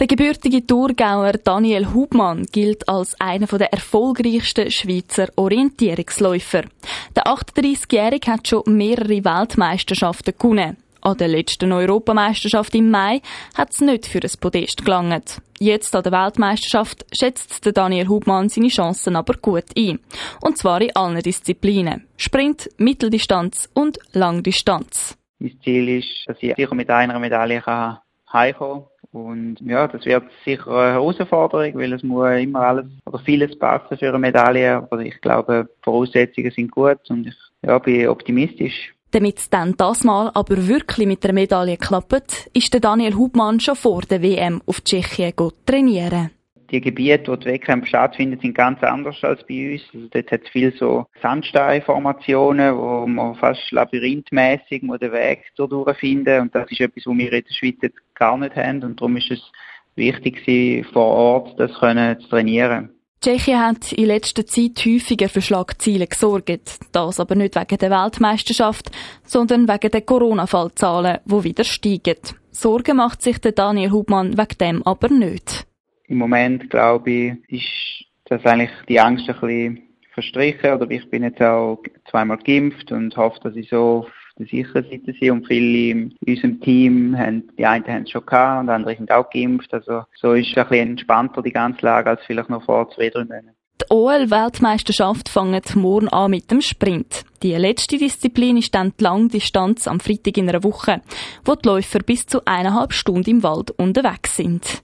Der gebürtige Thurgauer Daniel Hubmann gilt als einer der erfolgreichsten Schweizer Orientierungsläufer. Der 38-Jährige hat schon mehrere Weltmeisterschaften gewonnen. An der letzten Europameisterschaft im Mai hat es nicht für ein Podest gelangt. Jetzt an der Weltmeisterschaft schätzt Daniel Hubmann seine Chancen aber gut ein. Und zwar in allen Disziplinen. Sprint, Mitteldistanz und Langdistanz. Mein Ziel ist, dass ich sicher mit einer Medaille heimkommen kann und ja, das wird sicher eine Herausforderung, weil es muss immer alles oder vieles passen für eine Medaille. Aber ich glaube, die Voraussetzungen sind gut und ich ja, bin optimistisch. Damit es dann das Mal aber wirklich mit der Medaille klappt, ist der Daniel Hubmann schon vor der WM auf Tschechien trainieren die Gebiete, wo die Wettkämpfe stattfinden, sind ganz anders als bei uns. Also dort hat es viel so Sandsteinformationen, wo man fast labyrinthmäßig den Weg durchfinden und das ist etwas, was wir in der Schweiz jetzt gar nicht haben und darum ist es wichtig vor Ort das können zu trainieren. Tschechien hat in letzter Zeit häufiger für Schlagziele gesorgt. Das aber nicht wegen der Weltmeisterschaft, sondern wegen der Corona-Fallzahlen, die wieder steigen. Sorgen macht sich der Daniel Hubmann wegen dem aber nicht. Im Moment, glaube ich, ist das eigentlich die Angst ein bisschen verstrichen. Oder ich bin jetzt auch zweimal geimpft und hoffe, dass ich so der sicheren Seite bin. Und viele in unserem Team haben, die einen haben es schon gehabt und andere sind auch geimpft. Also so ist ein bisschen entspannter, die ganze Lage, als vielleicht noch vor zwei, drei Monaten. Die OL-Weltmeisterschaft fängt morgen an mit dem Sprint. Die letzte Disziplin ist dann die Langdistanz am Freitag in einer Woche, wo die Läufer bis zu eineinhalb Stunden im Wald unterwegs sind.